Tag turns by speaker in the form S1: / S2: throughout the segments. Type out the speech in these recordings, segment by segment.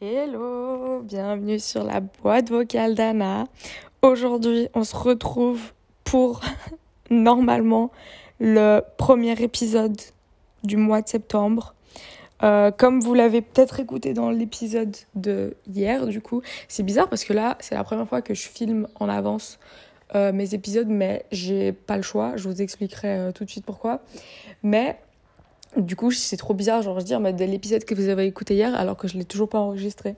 S1: Hello, bienvenue sur la boîte vocale d'Anna. Aujourd'hui, on se retrouve pour normalement le premier épisode du mois de septembre. Euh, comme vous l'avez peut-être écouté dans l'épisode de hier, du coup, c'est bizarre parce que là, c'est la première fois que je filme en avance euh, mes épisodes, mais j'ai pas le choix. Je vous expliquerai euh, tout de suite pourquoi. Mais du coup, c'est trop bizarre, genre, je dire, mais de l'épisode que vous avez écouté hier, alors que je l'ai toujours pas enregistré.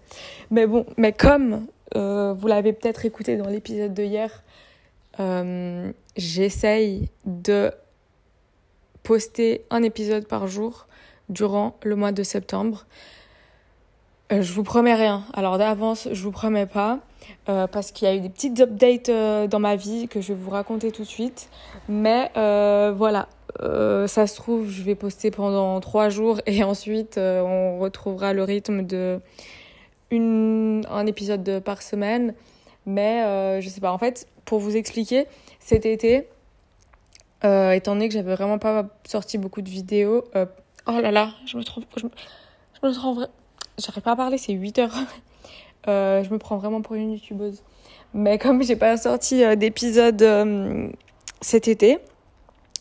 S1: Mais bon, mais comme euh, vous l'avez peut-être écouté dans l'épisode de hier, j'essaye de poster un épisode par jour durant le mois de septembre. Euh, je vous promets rien. Alors d'avance, je vous promets pas. Euh, parce qu'il y a eu des petites updates euh, dans ma vie que je vais vous raconter tout de suite. Mais voilà, ça se trouve, je vais poster pendant trois jours et ensuite on retrouvera le rythme de un épisode par semaine. Mais je sais pas, en fait, pour vous expliquer, cet été, étant donné que j'avais vraiment pas sorti beaucoup de vidéos, oh là là, je me trouve, je me, je me j'arrive pas à parler, c'est 8 heures. Euh, je me prends vraiment pour une youtubeuse. Mais comme j'ai pas sorti euh, d'épisode euh, cet été,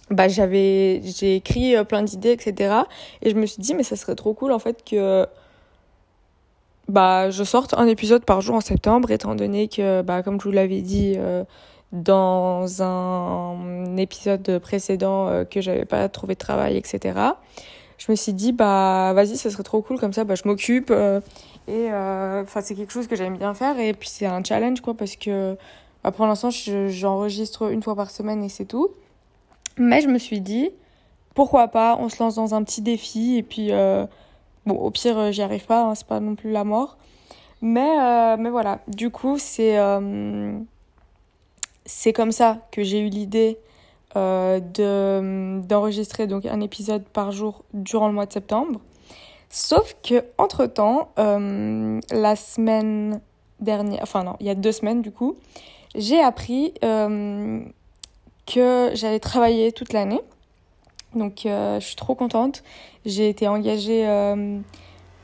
S1: bah j'avais j'ai écrit plein d'idées etc et je me suis dit mais ça serait trop cool en fait que bah je sorte un épisode par jour en septembre étant donné que bah comme je vous l'avais dit dans un épisode précédent que j'avais pas trouvé de travail etc je me suis dit bah vas-y ça serait trop cool comme ça bah je m'occupe et euh, enfin, c'est quelque chose que j'aime bien faire. Et puis, c'est un challenge, quoi, parce que bah, pour l'instant, j'enregistre une fois par semaine et c'est tout. Mais je me suis dit, pourquoi pas, on se lance dans un petit défi. Et puis, euh, bon, au pire, euh, j'y arrive pas, hein, c'est pas non plus la mort. Mais, euh, mais voilà, du coup, euh, c'est comme ça que j'ai eu l'idée de d'enregistrer donc un épisode par jour durant le mois de septembre. Sauf que entre temps, euh, la semaine dernière, enfin non, il y a deux semaines du coup, j'ai appris euh, que j'allais travailler toute l'année. Donc euh, je suis trop contente. J'ai été engagée euh,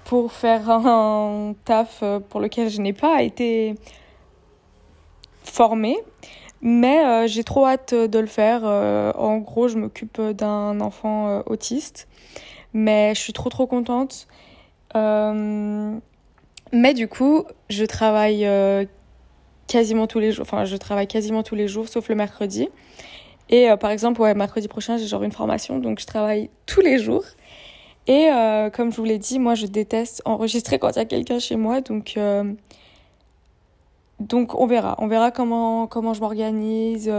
S1: pour faire un taf pour lequel je n'ai pas été formée. Mais euh, j'ai trop hâte de le faire. en gros, je m'occupe d'un enfant autiste. Mais je suis trop trop contente. Euh, mais du coup, je travaille euh, quasiment tous les jours. Enfin, je travaille quasiment tous les jours, sauf le mercredi. Et euh, par exemple, ouais, mercredi prochain, j'ai genre une formation, donc je travaille tous les jours. Et euh, comme je vous l'ai dit, moi, je déteste enregistrer quand il y a quelqu'un chez moi, donc euh, donc on verra, on verra comment comment je m'organise.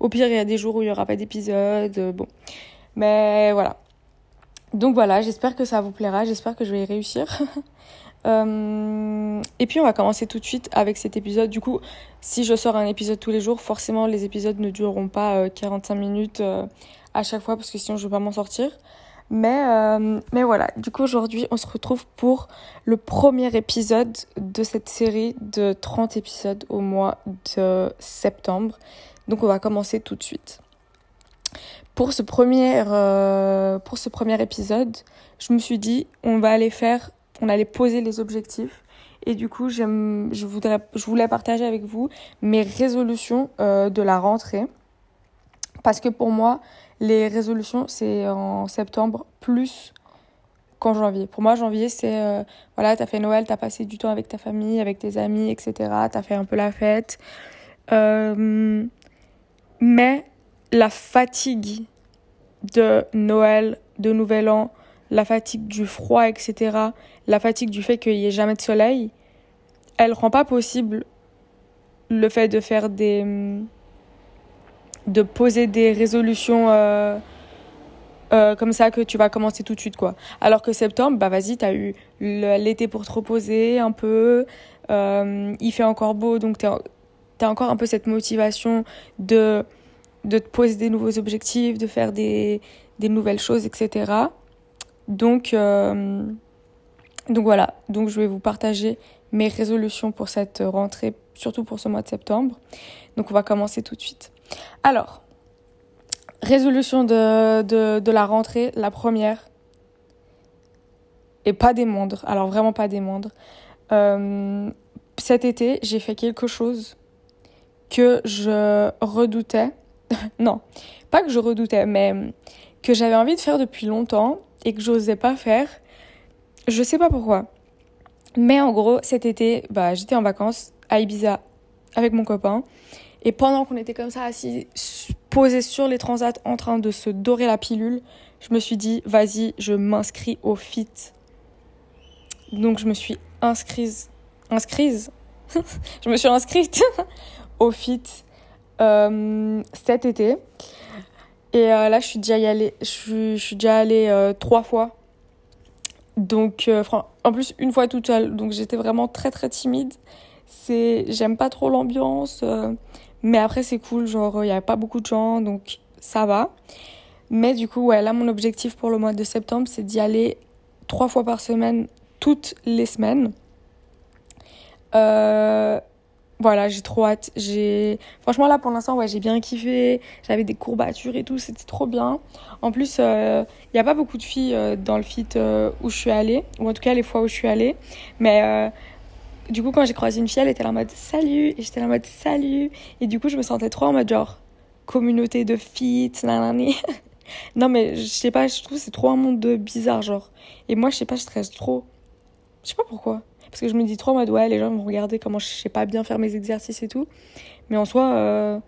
S1: au pire, il y a des jours où il y aura pas d'épisode, bon. Mais voilà, donc voilà, j'espère que ça vous plaira, j'espère que je vais y réussir. euh, et puis on va commencer tout de suite avec cet épisode. Du coup, si je sors un épisode tous les jours, forcément les épisodes ne dureront pas euh, 45 minutes euh, à chaque fois parce que sinon je vais pas m'en sortir. Mais, euh, mais voilà, du coup aujourd'hui on se retrouve pour le premier épisode de cette série de 30 épisodes au mois de septembre. Donc on va commencer tout de suite pour ce premier, euh, pour ce premier épisode, je me suis dit, on va aller faire, on allait poser les objectifs. Et du coup, je, voudrais, je voulais partager avec vous mes résolutions euh, de la rentrée. Parce que pour moi, les résolutions, c'est en septembre plus qu'en janvier. Pour moi, janvier, c'est, euh, voilà, t'as fait Noël, t'as passé du temps avec ta famille, avec tes amis, etc. T'as fait un peu la fête. Euh, mais la fatigue de Noël, de Nouvel An, la fatigue du froid, etc., la fatigue du fait qu'il n'y ait jamais de soleil, elle rend pas possible le fait de faire des. De poser des résolutions euh, euh, comme ça que tu vas commencer tout de suite, quoi. Alors que septembre, bah vas-y, t'as eu l'été pour te reposer un peu, euh, il fait encore beau, donc t'as as encore un peu cette motivation de de te poser des nouveaux objectifs, de faire des, des nouvelles choses, etc. Donc, donc voilà, donc je vais vous partager mes résolutions pour cette rentrée, surtout pour ce mois de septembre. Donc on va commencer tout de suite. Alors, résolution de, la rentrée, la première. Et pas des moindres, alors vraiment pas des moindres. Euh, cet été, j'ai fait quelque chose que je redoutais. non, pas que je redoutais, mais que j'avais envie de faire depuis longtemps et que j'osais pas faire. Je sais pas pourquoi. Mais en gros, cet été, bah, j'étais en vacances à Ibiza avec mon copain. Et pendant qu'on était comme ça assis, posés sur les transats en train de se dorer la pilule, je me suis dit, vas-y, je m'inscris au FIT. Donc je me suis inscrite, inscrite, je me suis inscrite au FIT euh, cet été. Et euh, là, je suis déjà allée, je suis, je suis déjà allée euh, trois fois. Donc, en plus, une fois toute seule. Donc, j'étais vraiment très, très timide. J'aime pas trop l'ambiance. Mais après, c'est cool. Genre, il y a pas beaucoup de gens. Donc, ça va. Mais du coup, ouais, là, mon objectif pour le mois de septembre, c'est d'y aller trois fois par semaine, toutes les semaines. Euh, voilà, j'ai trop hâte. Franchement là pour l'instant ouais, j'ai bien kiffé. J'avais des courbatures et tout, c'était trop bien. En plus, il euh, n'y a pas beaucoup de filles euh, dans le fit euh, où je suis allée, ou en tout cas les fois où je suis allée. Mais du coup, quand j'ai croisé une fille, elle était en mode salut et j'étais en mode salut et du coup, je me sentais trop en mode genre communauté de fit, nanani. non mais je sais pas, je trouve c'est trop un monde bizarre genre. Et moi, je sais pas, je stresse trop. Je sais pas pourquoi. Parce que je me dis trop en mode, ouais, les gens vont regarder comment je sais pas bien faire mes exercices et tout. Mais en soi, euh,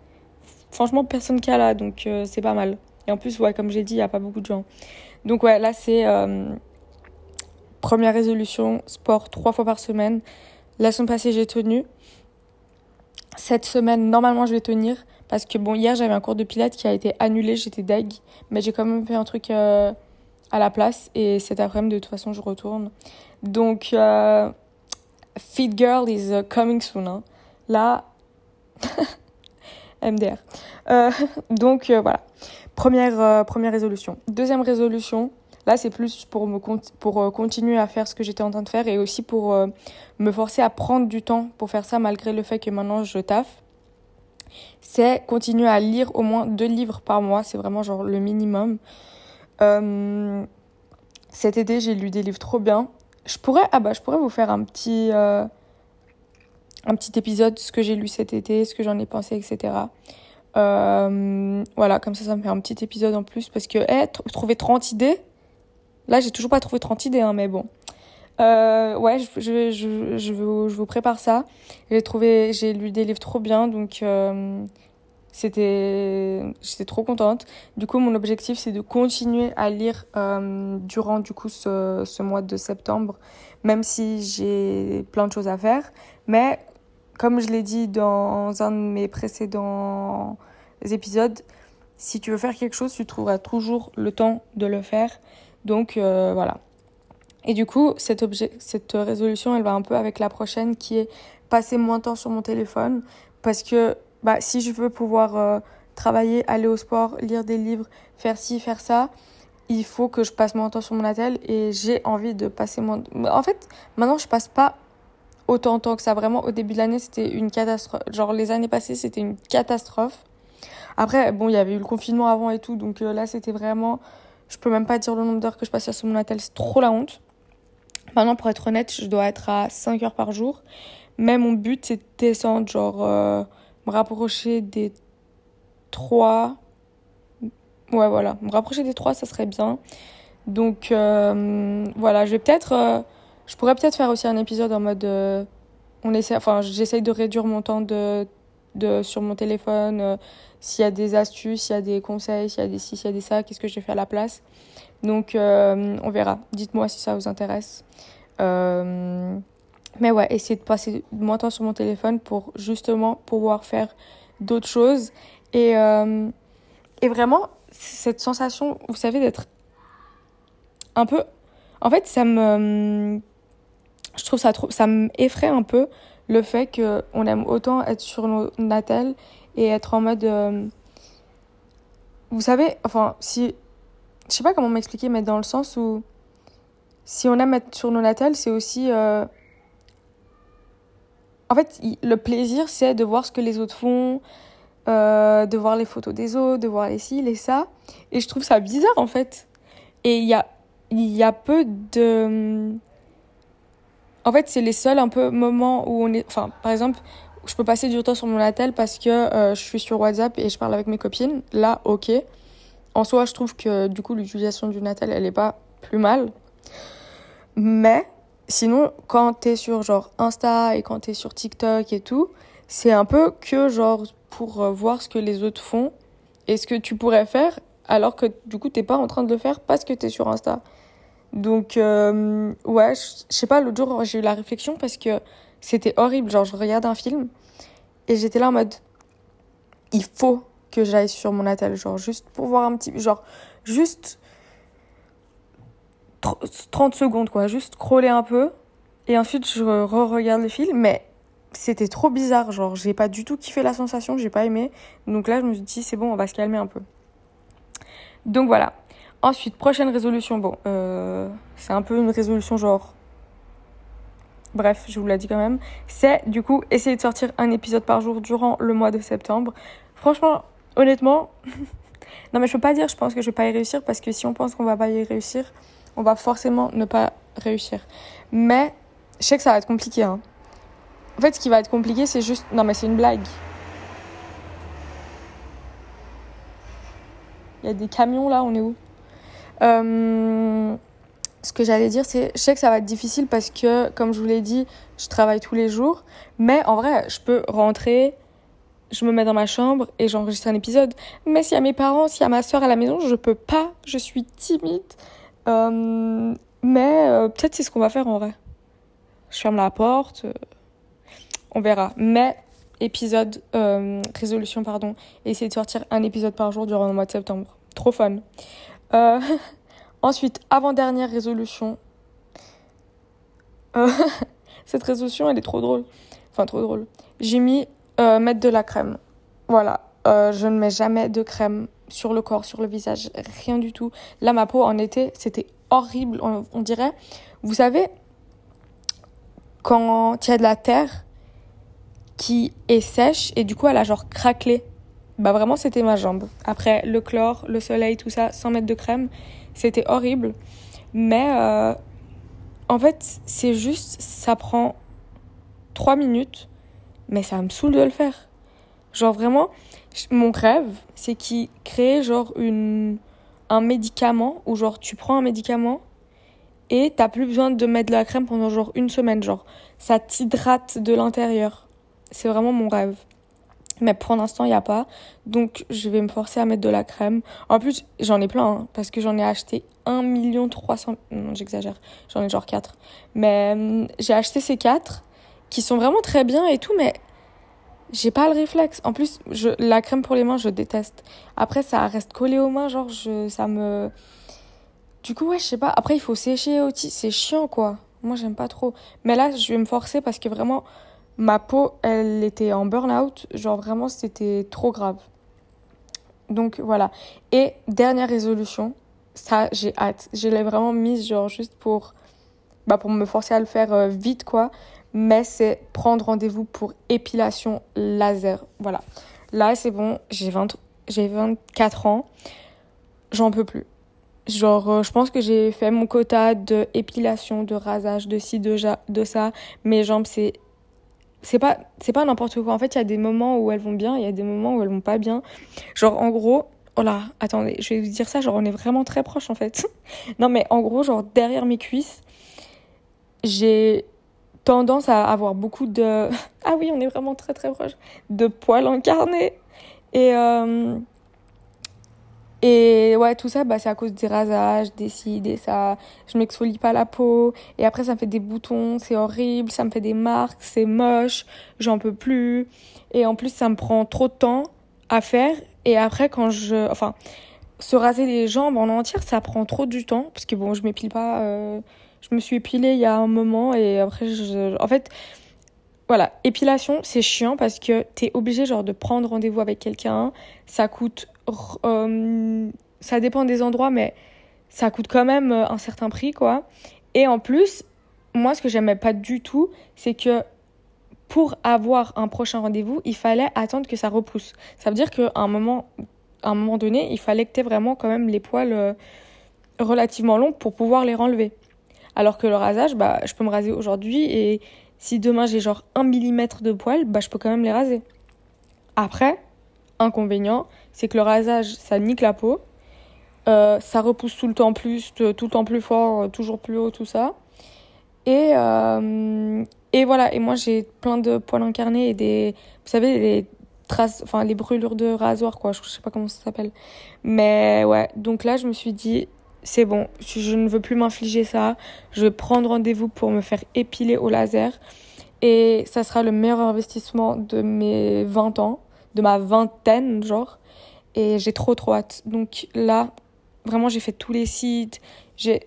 S1: franchement, personne qui a là, donc euh, c'est pas mal. Et en plus, ouais, comme j'ai dit, il n'y a pas beaucoup de gens. Donc ouais, là, c'est euh, première résolution, sport trois fois par semaine. La semaine passée, j'ai tenu. Cette semaine, normalement, je vais tenir. Parce que bon, hier, j'avais un cours de pilates qui a été annulé, j'étais deg. Mais j'ai quand même fait un truc à la place. Et cet après-midi, de toute façon, je retourne. Donc, Fit Girl is uh, coming soon. Hein. Là, MDR. Euh, donc euh, voilà, première, euh, première résolution. Deuxième résolution, là c'est plus pour, me pour continuer à faire ce que j'étais en train de faire et aussi pour me forcer à prendre du temps pour faire ça malgré le fait que maintenant je taffe. C'est continuer à lire au moins deux livres par mois, c'est vraiment genre le minimum. cet été j'ai lu des livres trop bien je pourrais, ah bah, je pourrais vous faire un petit, euh, un petit épisode de ce que j'ai lu cet été, ce que j'en ai pensé, etc. Euh, voilà, comme ça, ça me fait un petit épisode en plus parce que, eh, trouver 30 idées. Là, j'ai toujours pas trouvé 30 idées, hein, mais bon. Euh, ouais, je, je, je, je, vous, je vous prépare ça. J'ai trouvé, j'ai lu des livres trop bien, donc c'était j'étais trop contente du coup mon objectif c'est de continuer à lire euh, durant du coup ce, ce, mois de septembre même si j'ai plein de choses à faire mais comme je l'ai dit dans un de mes précédents épisodes si tu veux faire quelque chose tu trouveras toujours le temps de le faire donc euh, voilà et du coup cette, cette résolution elle va un peu avec la prochaine qui est passer moins de temps sur mon téléphone parce que bah, si je veux pouvoir euh, travailler, aller au sport, lire des livres, faire ci, faire ça, il faut que je passe mon temps sur mon attel et j'ai envie de passer mon... En fait, maintenant, je passe pas autant de temps que ça. Vraiment, au début de l'année, c'était une catastrophe. Genre, les années passées, c'était une catastrophe. Après, bon, il y avait eu le confinement avant et tout, donc euh, là, c'était vraiment... Je peux même pas dire le nombre d'heures que je passais sur mon attel, c'est trop la honte. Maintenant, pour être honnête, je dois être à 5 heures par jour. Mais mon but, c'est de descendre, genre... Euh, me rapprocher des trois. Ouais, voilà, me rapprocher des trois, ça serait bien. Donc euh, voilà, je vais peut-être. Euh, je pourrais peut-être faire aussi un épisode en mode. On essaie, enfin, j'essaye de réduire mon temps de, de, sur mon téléphone. s'il y a des astuces, s'il y a des conseils, s'il y a des ci, s'il y a des ça, qu'est-ce que j'ai fait à la place. Donc on verra. Dites-moi si ça vous intéresse. Mais ouais, essayer de passer moins de temps sur mon téléphone pour justement pouvoir faire d'autres choses. Et, euh, et vraiment, cette sensation, vous savez, d'être un peu... En fait, ça me... Je trouve ça trop... Ça m'effraie un peu le fait qu'on aime autant être sur nos natels et être en mode... Euh, vous savez, enfin, si... Je sais pas comment m'expliquer, mais dans le sens où... Si on aime être sur nos natels, c'est aussi... Euh, en fait, le plaisir, c'est de voir ce que les autres font, euh, de voir les photos des autres, de voir les ci, les ça. Et je trouve ça bizarre en fait. Et il y a, y a peu de. En fait, c'est les seuls un peu moments où on est. Enfin, par exemple, je peux passer du temps sur mon attel parce que euh, je suis sur WhatsApp et je parle avec mes copines. Là, ok. En soi, je trouve que du coup, l'utilisation du Natel, elle est pas plus mal. Mais sinon, quand t'es sur genre Insta et quand t'es sur TikTok et tout, c'est un peu que genre pour euh, voir ce que les autres font et ce que tu pourrais faire alors que du coup t'es pas en train de le faire parce que t'es sur Insta. Donc euh, ouais, je sais pas, l'autre jour j'ai eu la réflexion parce que c'était horrible. Genre je regarde un film et j'étais là en mode il faut que j'aille sur mon attel, genre juste pour voir un petit, genre juste 30 secondes quoi, juste crawler un peu et ensuite je re-regarde le film, mais c'était trop bizarre, genre j'ai pas du tout kiffé la sensation, j'ai pas aimé. Donc là je me suis dit c'est bon, on va se calmer un peu. Donc voilà. Ensuite, prochaine résolution, bon, euh, c'est un peu une résolution genre... Bref, je vous l'ai dit quand même. C'est du coup essayer de sortir un épisode par jour durant le mois de septembre. Franchement, honnêtement, non mais je peux pas dire je pense que je vais pas y réussir parce que si on pense qu'on va pas y réussir, on va forcément ne pas réussir. Mais je sais que ça va être compliqué. Hein. En fait, ce qui va être compliqué, c'est juste. Non, mais c'est une blague. Il y a des camions là, on est où? Euh, Ce que j'allais dire, c'est. Je sais que ça va être difficile parce que, comme je vous l'ai dit, je travaille tous les jours. Mais en vrai, je peux rentrer, je me mets dans ma chambre et j'enregistre un épisode. Mais s'il y a mes parents, s'il y a ma soeur à la maison, je peux pas. Je suis timide. Euh, mais euh, peut-être c'est ce qu'on va faire en vrai. Je ferme la porte. on verra. Mais épisode, résolution, pardon, essayer de sortir un épisode par jour durant le mois de septembre. Trop fun. Euh, ensuite, avant-dernière résolution. Euh, cette résolution, elle est trop drôle. Enfin, trop drôle. J'ai mis mettre de la crème. Voilà. je ne mets jamais de crème sur le corps, sur le visage, rien du tout. Là, ma peau en été, c'était horrible, on dirait. Vous savez, quand il y a de la terre qui est sèche et du coup elle a genre craquelé. Bah vraiment c'était ma jambe. Après le chlore, le soleil, tout ça, sans mettre de crème, c'était horrible. Mais euh, en fait c'est juste, ça prend 3 minutes, mais ça me saoule de le faire. Genre vraiment, mon rêve c'est qu'il crée genre une, un médicament où genre tu prends un médicament et t'as plus besoin de mettre de la crème pendant genre une semaine. Genre ça t'hydrate de l'intérieur. C'est vraiment mon rêve. Mais pour l'instant, il n'y a pas. Donc, je vais me forcer à mettre de la crème. En plus, j'en ai plein, hein, parce que j'en ai acheté 1 million 300... Non, j'exagère. J'en ai genre 4. Mais hum, j'ai acheté ces 4, qui sont vraiment très bien et tout, mais j'ai pas le réflexe. En plus, la crème pour les mains, je déteste. Après, ça reste collé aux mains, genre, je, ça me... Du coup, ouais, je sais pas. Après, il faut sécher aussi. C'est chiant, quoi. Moi, j'aime pas trop. Mais là, je vais me forcer parce que vraiment ma peau, elle était en burn-out. Genre vraiment, c'était trop grave. Donc voilà. Et dernière résolution, ça, j'ai hâte. Je l'ai vraiment mise, genre, juste pour, bah, pour me forcer à le faire euh, vite, quoi. Mais c'est prendre rendez-vous pour épilation laser. Voilà. Là, c'est bon, j'ai 20... j'ai 24 ans. J'en peux plus. Genre, euh, je pense que j'ai fait mon quota de épilation, de rasage, de ci, de, de ça. Mes jambes, c'est c'est pas c'est pas n'importe quoi. En fait il y a des moments où elles vont bien il y a des moments où elles vont pas bien. Genre en gros oh là attendez je vais vous dire ça genre on est vraiment très proche en fait. Non mais en gros genre derrière mes cuisses j'ai tendance à avoir beaucoup de ah oui on est vraiment très très proche de poils incarnés. Et euh, et ouais, tout ça, bah, c'est à cause des rasages, des ci, des ça. Je m'exfolie pas la peau. Et après, ça me fait des boutons, c'est horrible, ça me fait des marques, c'est moche, j'en peux plus. Et en plus, ça me prend trop de temps à faire. Et après, quand je. Enfin, se raser les jambes en entière, ça prend trop du temps. Parce que bon, je m'épile pas. Euh, je me suis épilée il y a un moment et après, je... en fait. Voilà, épilation, c'est chiant parce que t'es obligé genre de prendre rendez-vous avec quelqu'un, ça coûte euh, ça dépend des endroits, mais ça coûte quand même euh, un certain prix, quoi. Et en plus, moi, ce que j'aimais pas du tout, c'est que pour avoir un prochain rendez-vous, il fallait attendre que ça repousse. Ça veut dire qu'à un moment, à un moment donné, il fallait que tu aies vraiment quand même les poils euh, relativement longs pour pouvoir les renlever. Alors que le rasage, bah, je peux me raser aujourd'hui et si demain j'ai genre un millimètre de poils, bah, je peux quand même les raser. Après, inconvénient, c'est que le rasage, ça nique la peau. Euh, ça repousse tout le temps plus, tout le temps plus fort, toujours plus haut, tout ça. Et, euh, et voilà, et moi j'ai plein de poils incarnés et des, vous savez, les traces, enfin les brûlures de rasoir, quoi, je sais pas comment ça s'appelle. Mais ouais, donc là je me suis dit, c'est bon, je ne veux plus m'infliger ça, je vais prendre rendez-vous pour me faire épiler au laser. Et ça sera le meilleur investissement de mes 20 ans, de ma vingtaine, genre. Et j'ai trop trop hâte. Donc là, vraiment, j'ai fait tous les sites, j'ai,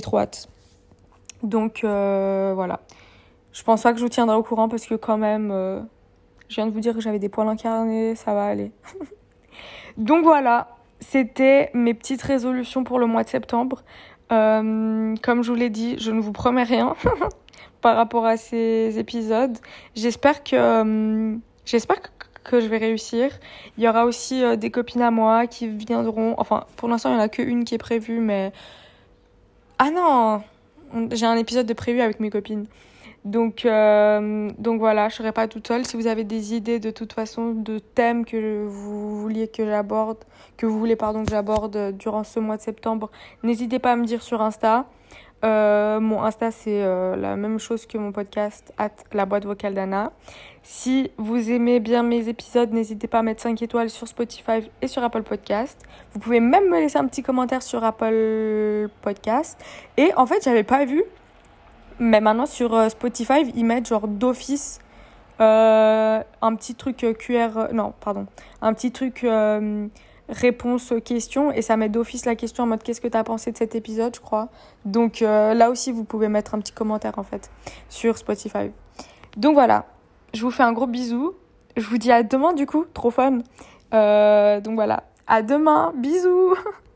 S1: trop hâte. Donc euh, voilà. Je pense pas que je vous tiendrai au courant parce que quand même, euh, je viens de vous dire que j'avais des poils incarnés, ça va aller. Donc voilà, c'était mes petites résolutions pour le mois de septembre. Euh, comme je vous l'ai dit, je ne vous promets rien par rapport à ces épisodes. J'espère que j'espère que je vais réussir. Il y aura aussi des copines à moi qui viendront. Enfin, pour l'instant, il n'y en a qu'une qui est prévue, mais. Ah non j'ai un épisode de prévu avec mes copines. Donc, euh, donc voilà, je serai pas toute seule. Si vous avez des idées de toute façon de thèmes que vous vouliez que j'aborde, que vous voulez pardon que j'aborde durant ce mois de septembre, n'hésitez pas à me dire sur Insta. Euh, mon Insta, c'est euh, la même chose que mon podcast, at la boîte vocale d'Anna. Si vous aimez bien mes épisodes, n'hésitez pas à mettre 5 étoiles sur Spotify et sur Apple Podcast. Vous pouvez même me laisser un petit commentaire sur Apple Podcast. Et en fait, j'avais pas vu, mais maintenant sur euh, Spotify, ils mettent genre d'office un petit truc QR. non, pardon. Un petit truc réponse aux questions et ça met d'office la question en mode qu'est-ce que tu as pensé de cet épisode, je crois. Donc euh, là aussi, vous pouvez mettre un petit commentaire en fait sur Spotify. Donc voilà, je vous fais un gros bisou. Je vous dis à demain du coup, trop fun. Euh, donc voilà, à demain, bisous